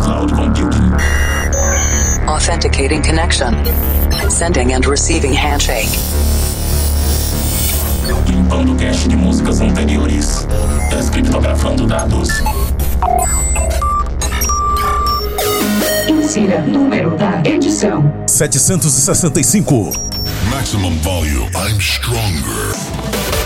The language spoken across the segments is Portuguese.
cloud computing. Authenticating connection. Sending and receiving handshake. Limpando cache de músicas anteriores. Descriptografando dados. Insira número da edição: 765. Maximum volume. I'm stronger.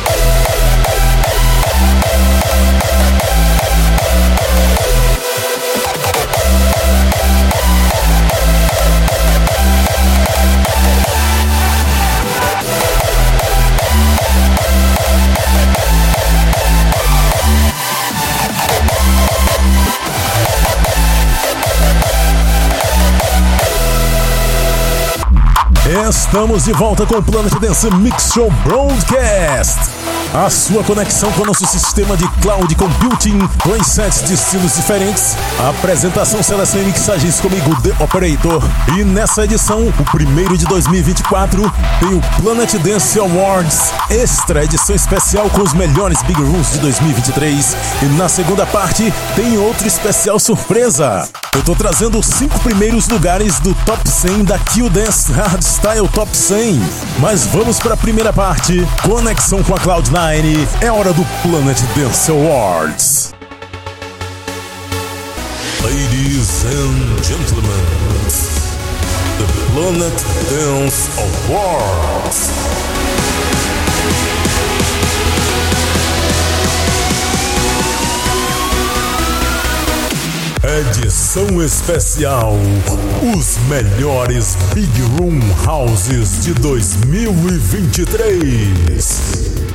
Estamos de volta com o Planet Dance Mix Show Broadcast. A sua conexão com o nosso sistema de cloud computing, com de estilos diferentes. A apresentação, seleção e mixagens comigo, The Operator. E nessa edição, o primeiro de 2024, tem o Planet Dance Awards Extra, edição especial com os melhores Big Rooms de 2023. E na segunda parte, tem outro especial surpresa. Eu tô trazendo os cinco primeiros lugares do Top 100 da Q Dance Hardstyle Top 100. Mas vamos para a primeira parte. Conexão com a Cloud9. É hora do Planet Dance Awards. Ladies and gentlemen, the Planet Dance Awards. Edição especial: Os melhores Big Room Houses de 2023.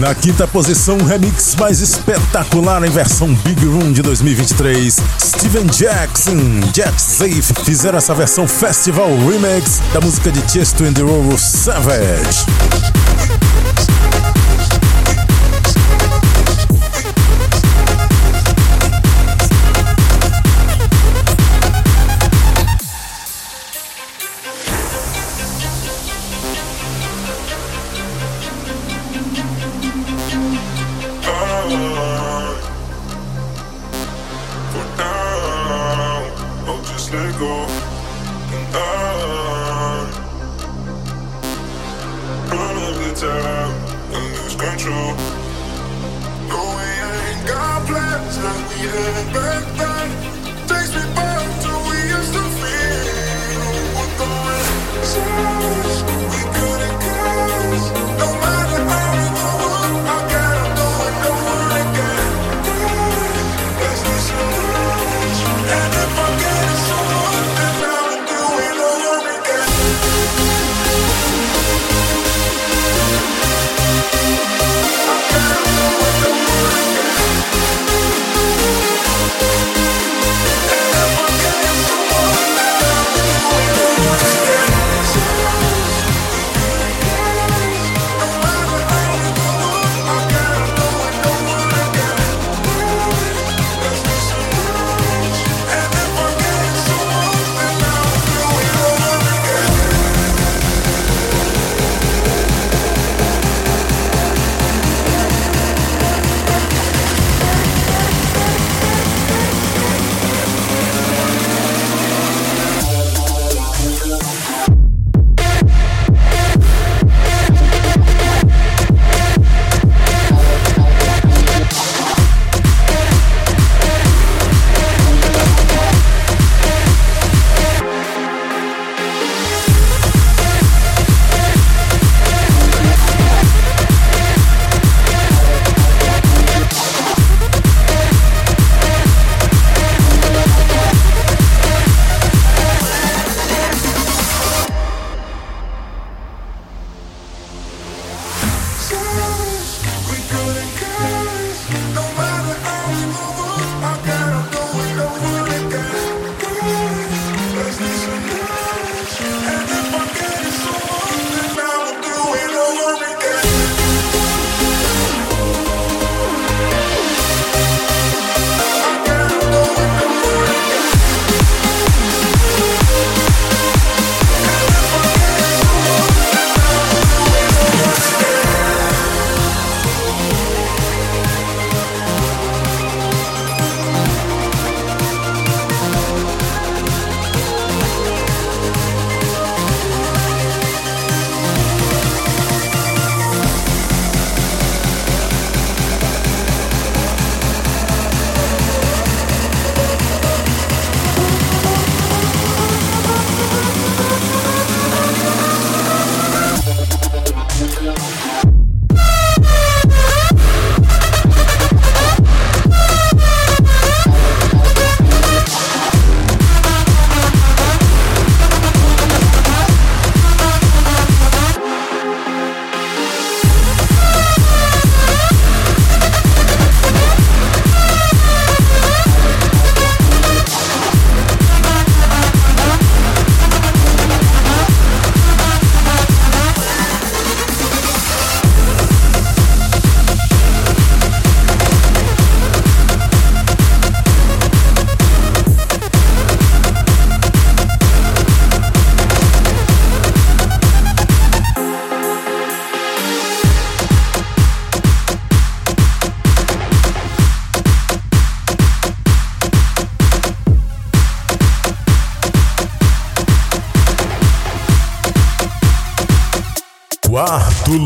Na quinta posição, um remix mais espetacular em versão Big Room de 2023. Steven Jackson, Jack Safe fizeram essa versão Festival Remix da música de Chesto and the Roro Savage.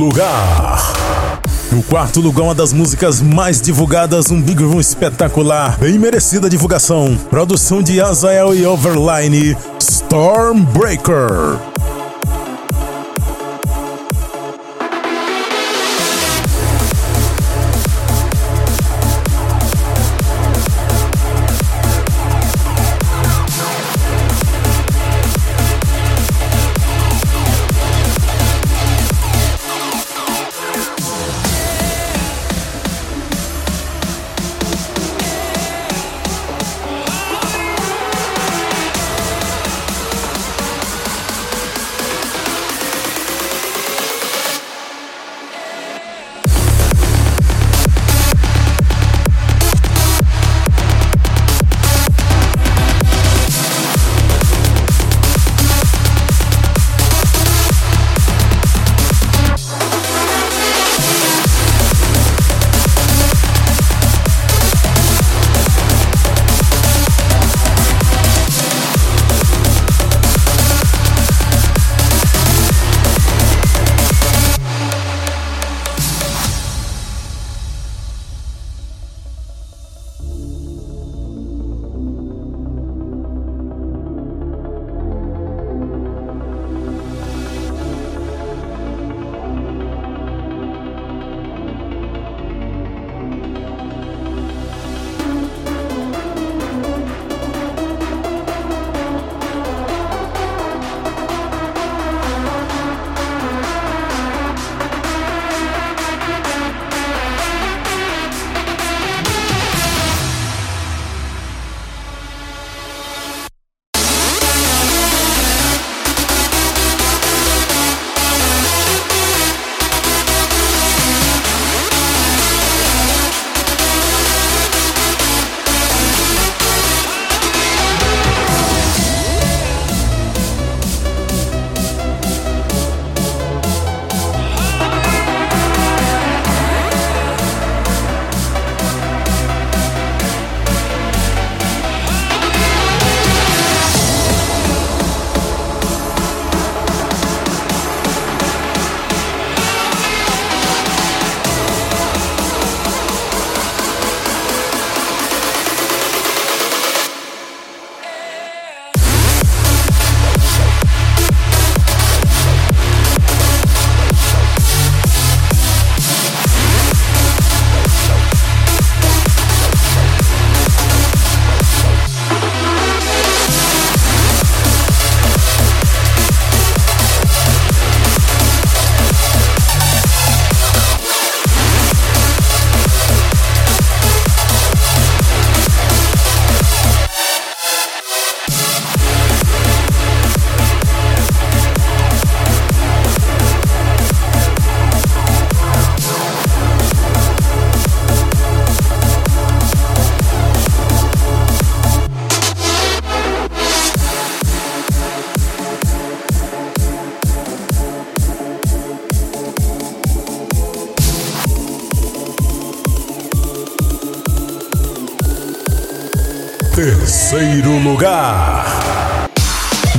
Lugar. O quarto lugar, uma das músicas mais divulgadas, um Big Room espetacular, bem merecida divulgação. Produção de Azael e Overline, Stormbreaker.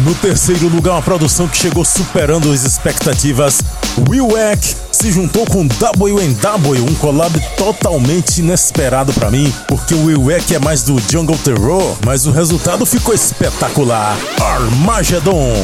No terceiro lugar, uma produção que chegou superando as expectativas. Will Eck se juntou com WNW, um collab totalmente inesperado para mim, porque o Will Eck é mais do Jungle Terror, mas o resultado ficou espetacular. Armageddon.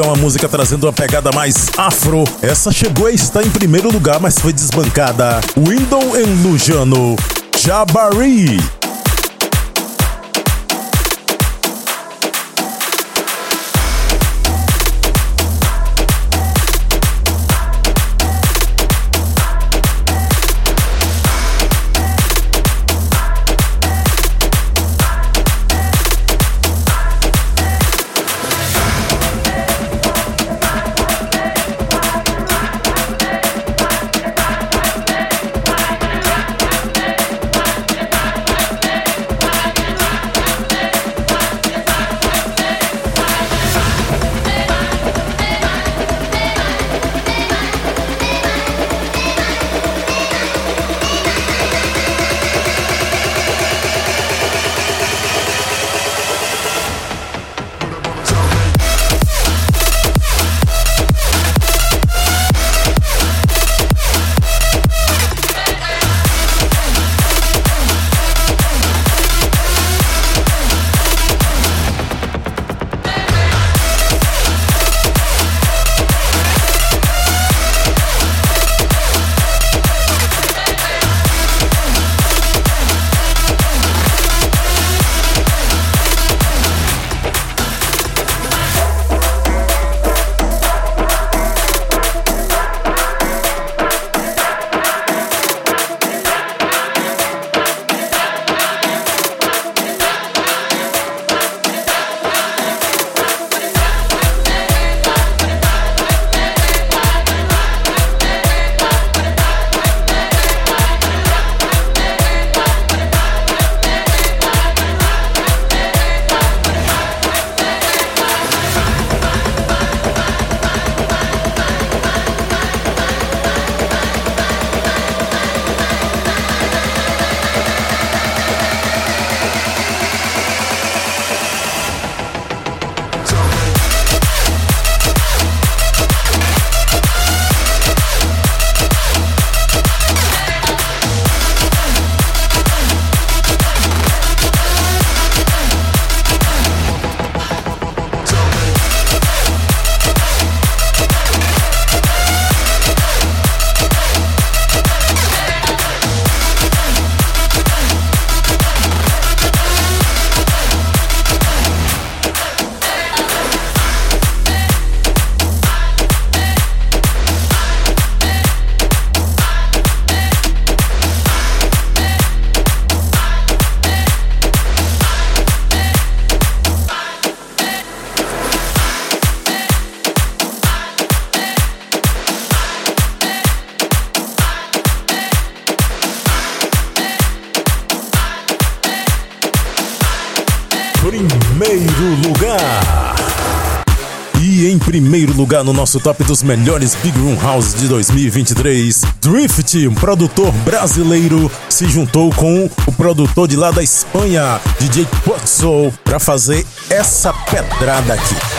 Lugar, uma música trazendo uma pegada mais afro. Essa chegou a estar em primeiro lugar, mas foi desbancada. Window and Lujano, Jabari. Primeiro lugar. E em primeiro lugar no nosso top dos melhores Big Room House de 2023, Drift, um produtor brasileiro, se juntou com o produtor de lá da Espanha, DJ Pozzo, para fazer essa pedrada aqui.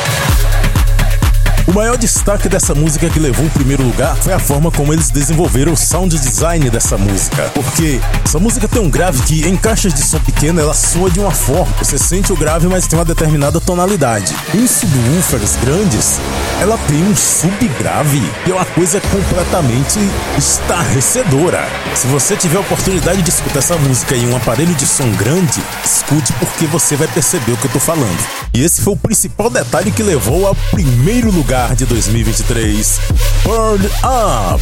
O maior destaque dessa música que levou o primeiro lugar foi a forma como eles desenvolveram o sound design dessa música. Porque essa música tem um grave que, em caixas de som pequena, ela soa de uma forma. Você sente o grave, mas tem uma determinada tonalidade. Em subwoofers grandes, ela tem um subgrave, que é uma coisa completamente estarrecedora. Se você tiver a oportunidade de escutar essa música em um aparelho de som grande, escute porque você vai perceber o que eu tô falando. E esse foi o principal detalhe que levou ao primeiro lugar de 2023. Burn Up!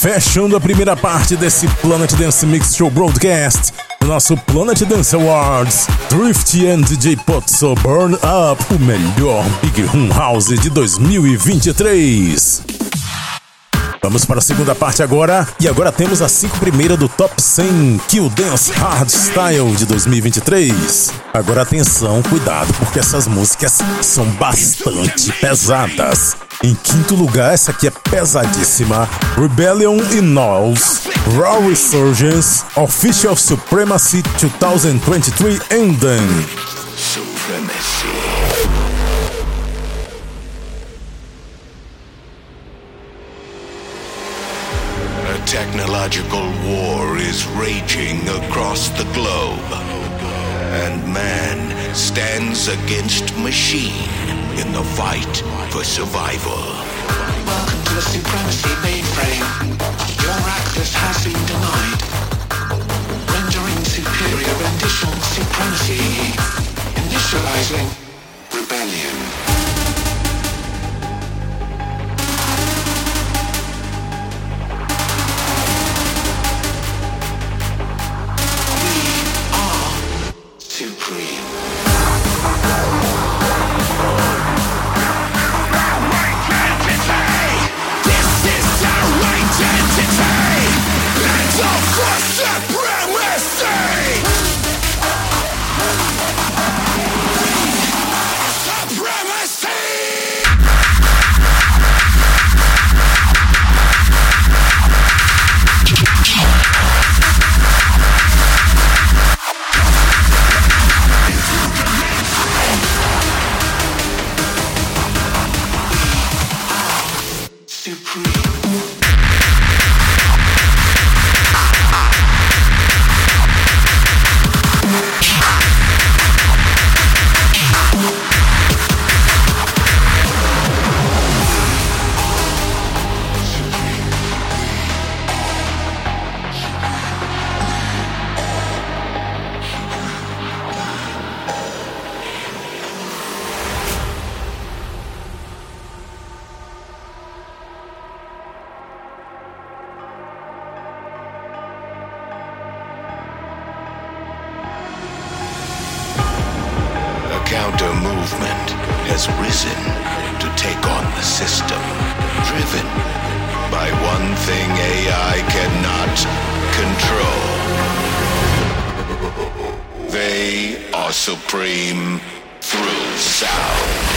Fechando a primeira parte desse Planet Dance Mix Show Broadcast, nosso Planet Dance Awards, Drift and DJ Potso Burn Up, o melhor Big Room House de 2023. Vamos para a segunda parte agora, e agora temos as cinco primeiras do Top 100 Kill Dance Hardstyle de 2023. Agora atenção, cuidado, porque essas músicas são bastante pesadas. Em quinto lugar, essa aqui é pesadíssima. Rebellion in Knowles, Raw Resurgence, Official Supremacy 2023 Ending. Supremacy. Technological war is raging across the globe. And man stands against machine in the fight for survival. Welcome to the Supremacy mainframe. Your access has been denied. Rendering superior rendition supremacy. Initializing rebellion. supreme through sound.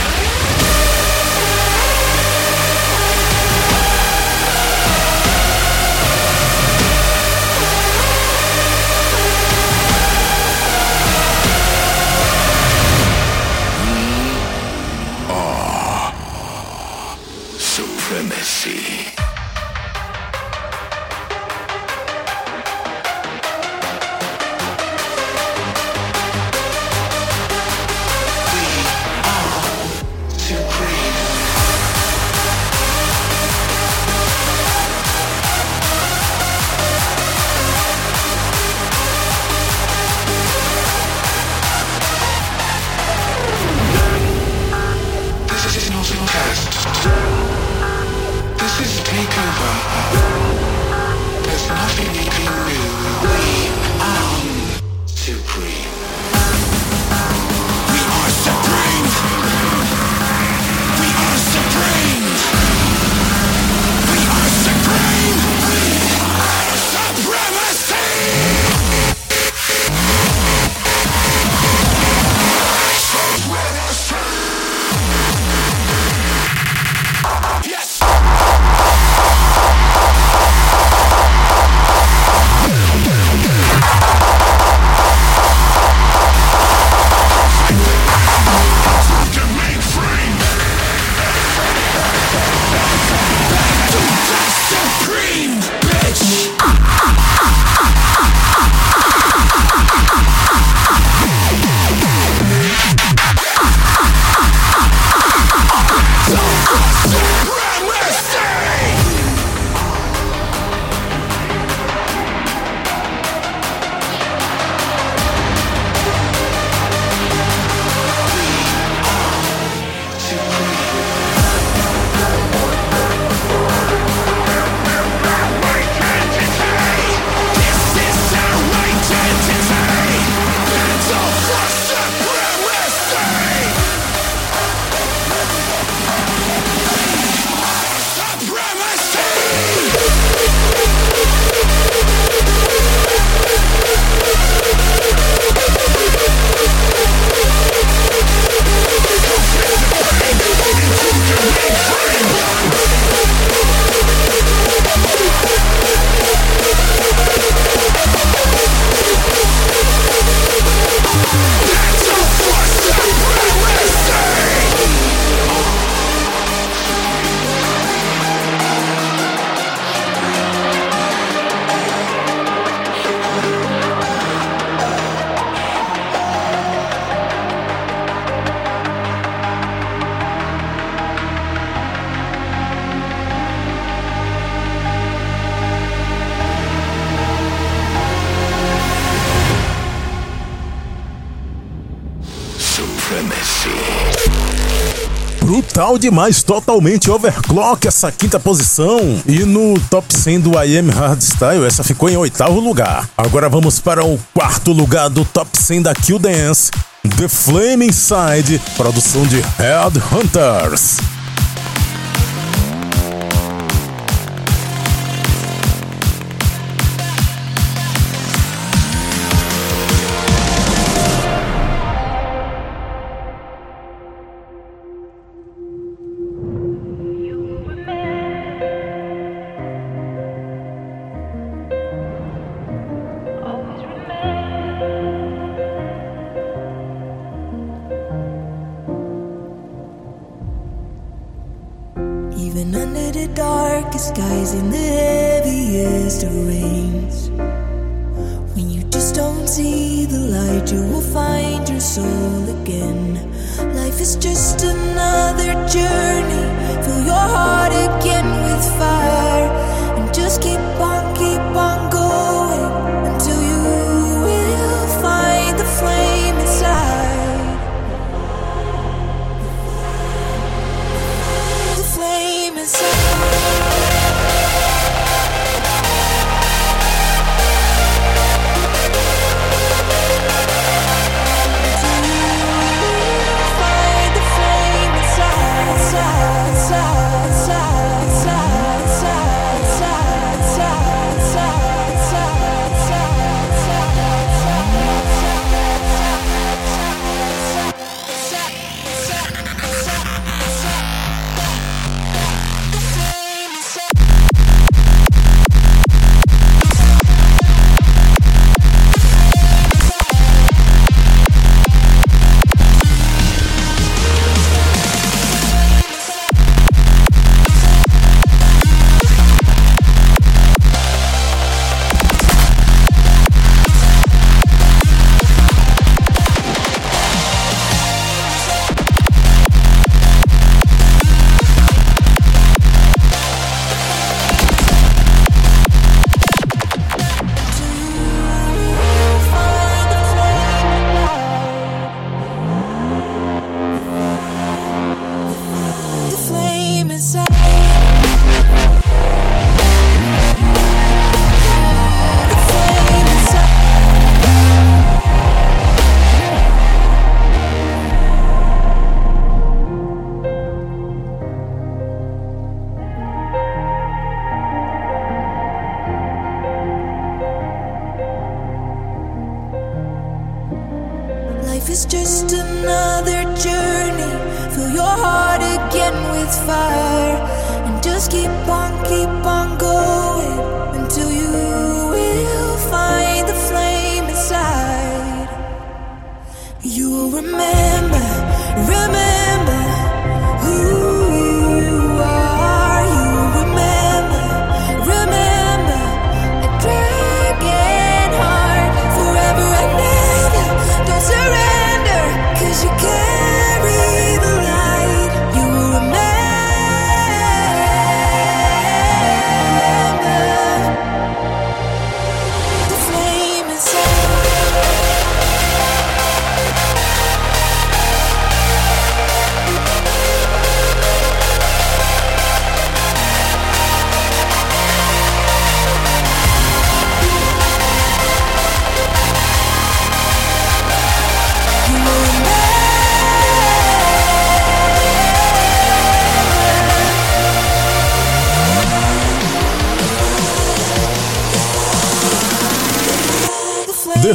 Brutal demais, totalmente overclock essa quinta posição. E no top 100 do I Am Hardstyle, essa ficou em oitavo lugar. Agora vamos para o quarto lugar do top 100 da Kill Dance. The Flame Inside, produção de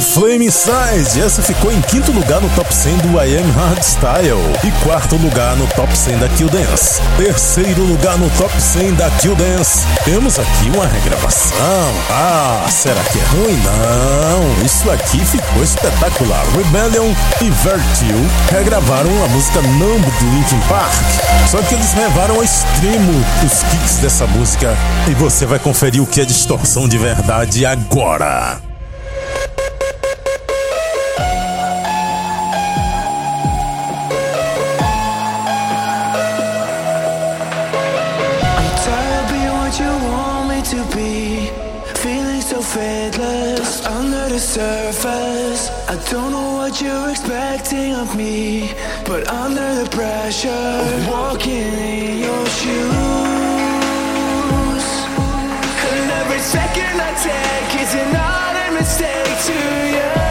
Flame Inside. Essa ficou em quinto lugar no top 100 do I Am Hardstyle e quarto lugar no top 100 da Kill Dance. Terceiro lugar no top 100 da Kill Dance. Temos aqui uma regravação. Ah, será que é ruim? Não, isso aqui ficou espetacular. Rebellion e Vertil regravaram a música Numb do Linkin Park. Só que eles levaram ao extremo os kicks dessa música e você vai conferir o que é distorção de verdade agora. Surface. I don't know what you're expecting of me, but under the pressure of walking in your shoes, and every second I take is another mistake to you.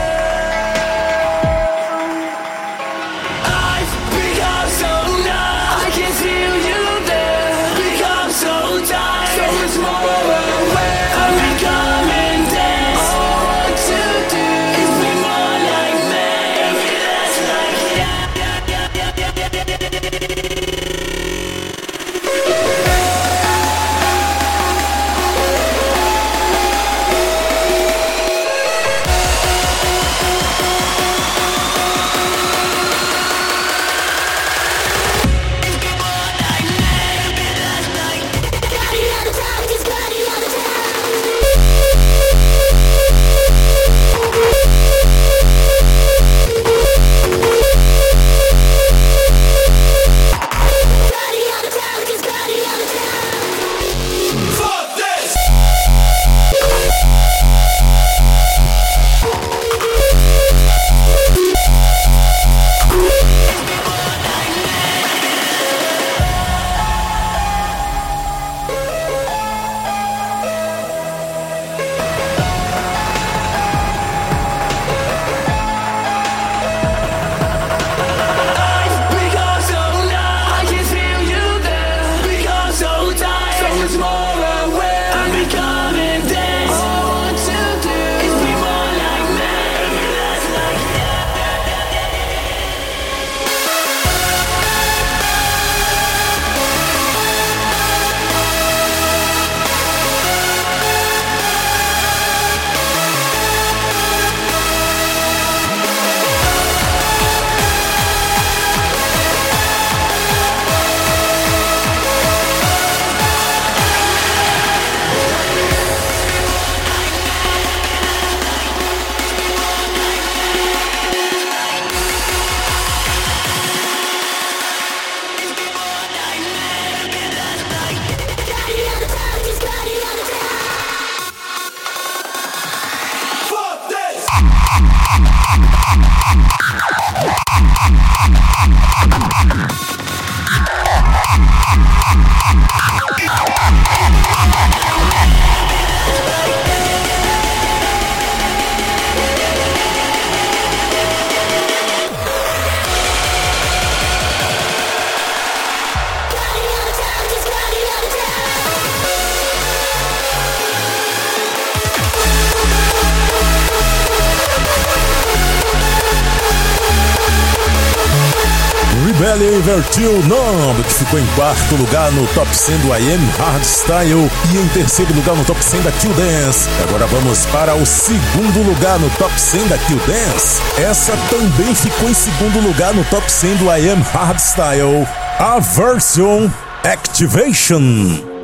Invertiu Numb, que ficou em quarto lugar no top 100 do I Am Hardstyle e em terceiro lugar no top 100 da Kill Dance. Agora vamos para o segundo lugar no top 100 da Kill Dance. Essa também ficou em segundo lugar no top 100 do I Am Hardstyle. A Version Activation.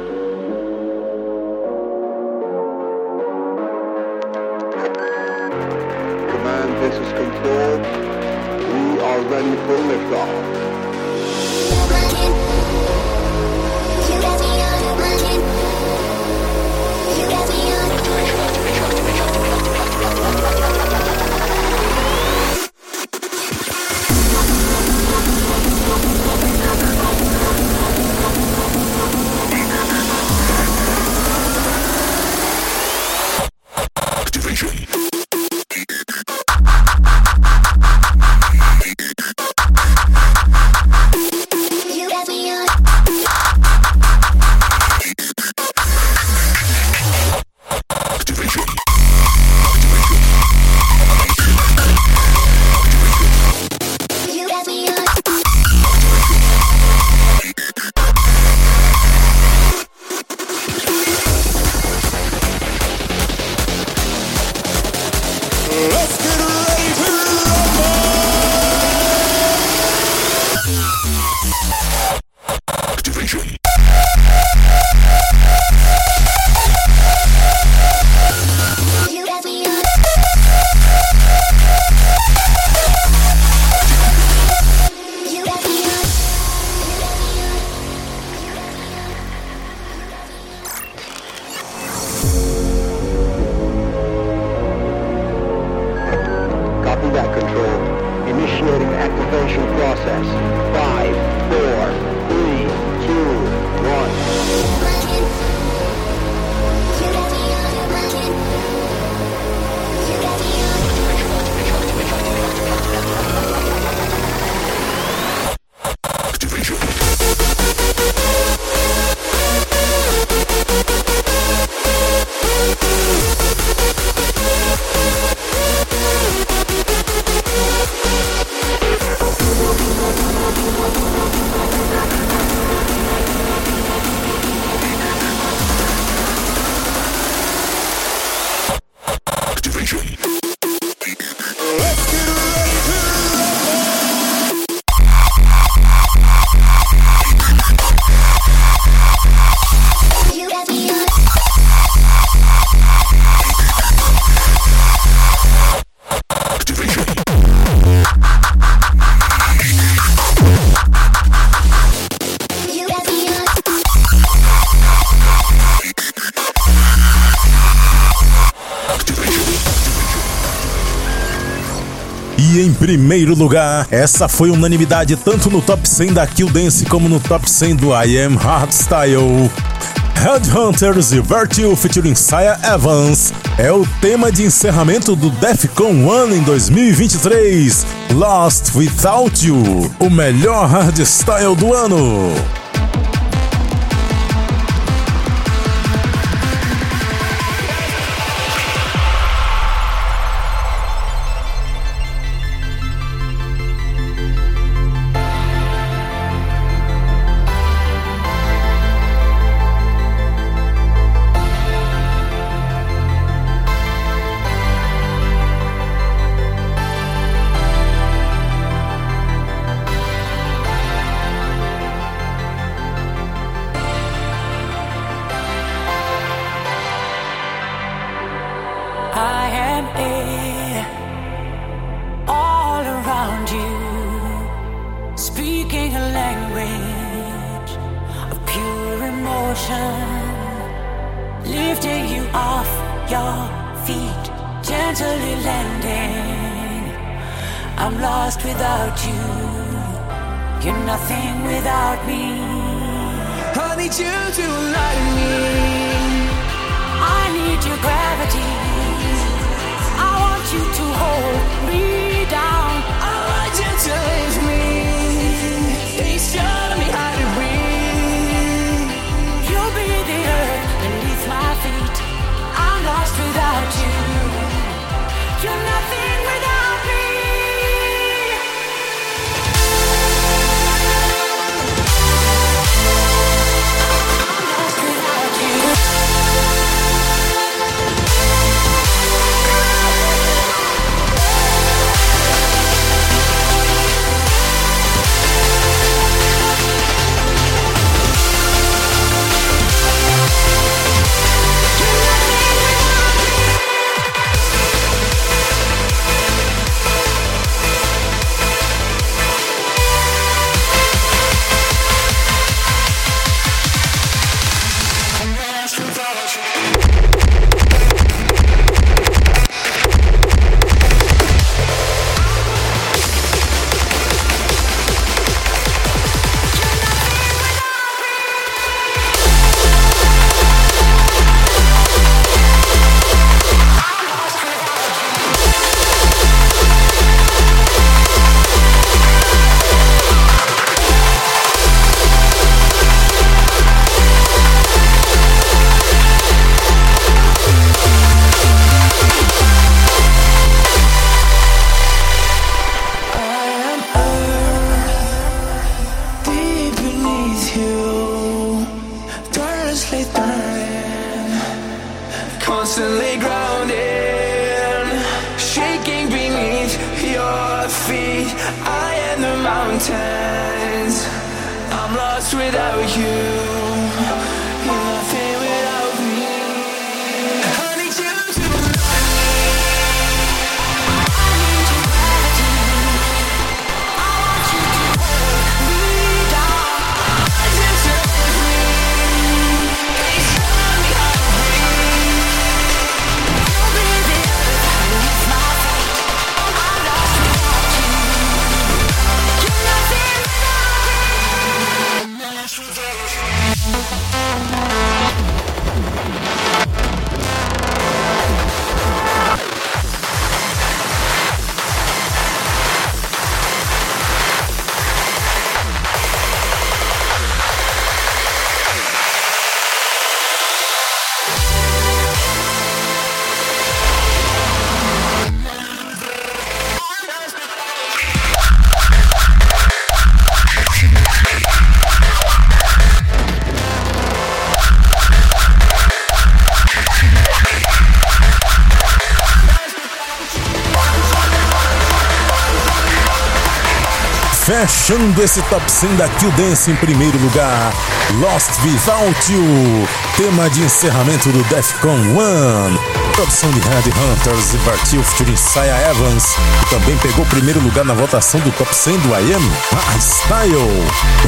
Ready for liftoff. Activation. primeiro lugar. Essa foi unanimidade tanto no top 100 da Kill Dance como no top 100 do I Am Hardstyle. Headhunters e Virtue featuring Saya Evans é o tema de encerramento do Defcon One em 2023, Lost Without You, o melhor hardstyle do ano. without you. You're not I'm lost without you. Fechando esse top 100 da Kill Dance em primeiro lugar, Lost Without You, tema de encerramento do Defcon 1. Produção de Hunters e Bartil featuring Saya Evans, que também pegou o primeiro lugar na votação do top 100 do IAM. Ah, Style!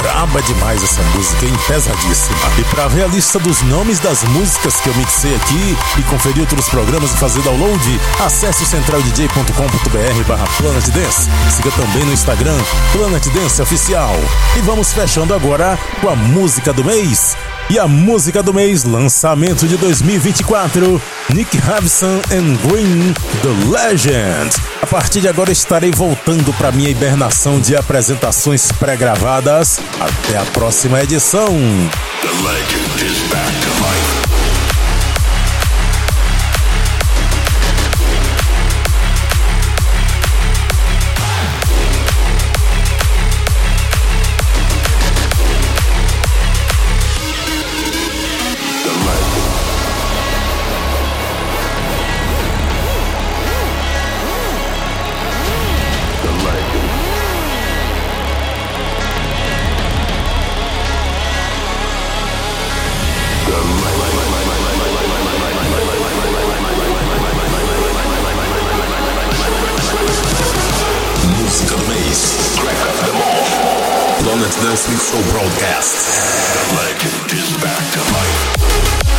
Braba demais essa música, hein? Pesadíssima. E pra ver a lista dos nomes das músicas que eu mixei aqui e conferir outros programas e fazer download, acesse o centraldj.com.br barra Planet Dance. Siga também no Instagram, Planet Dance Oficial. E vamos fechando agora com a música do mês. E a música do mês, lançamento de 2024, Nick Havison and Green, The Legend. A partir de agora estarei voltando para minha hibernação de apresentações pré-gravadas. Até a próxima edição. The legend is back all. Planet Dance Mix Show Broadcast. The legend is back to life.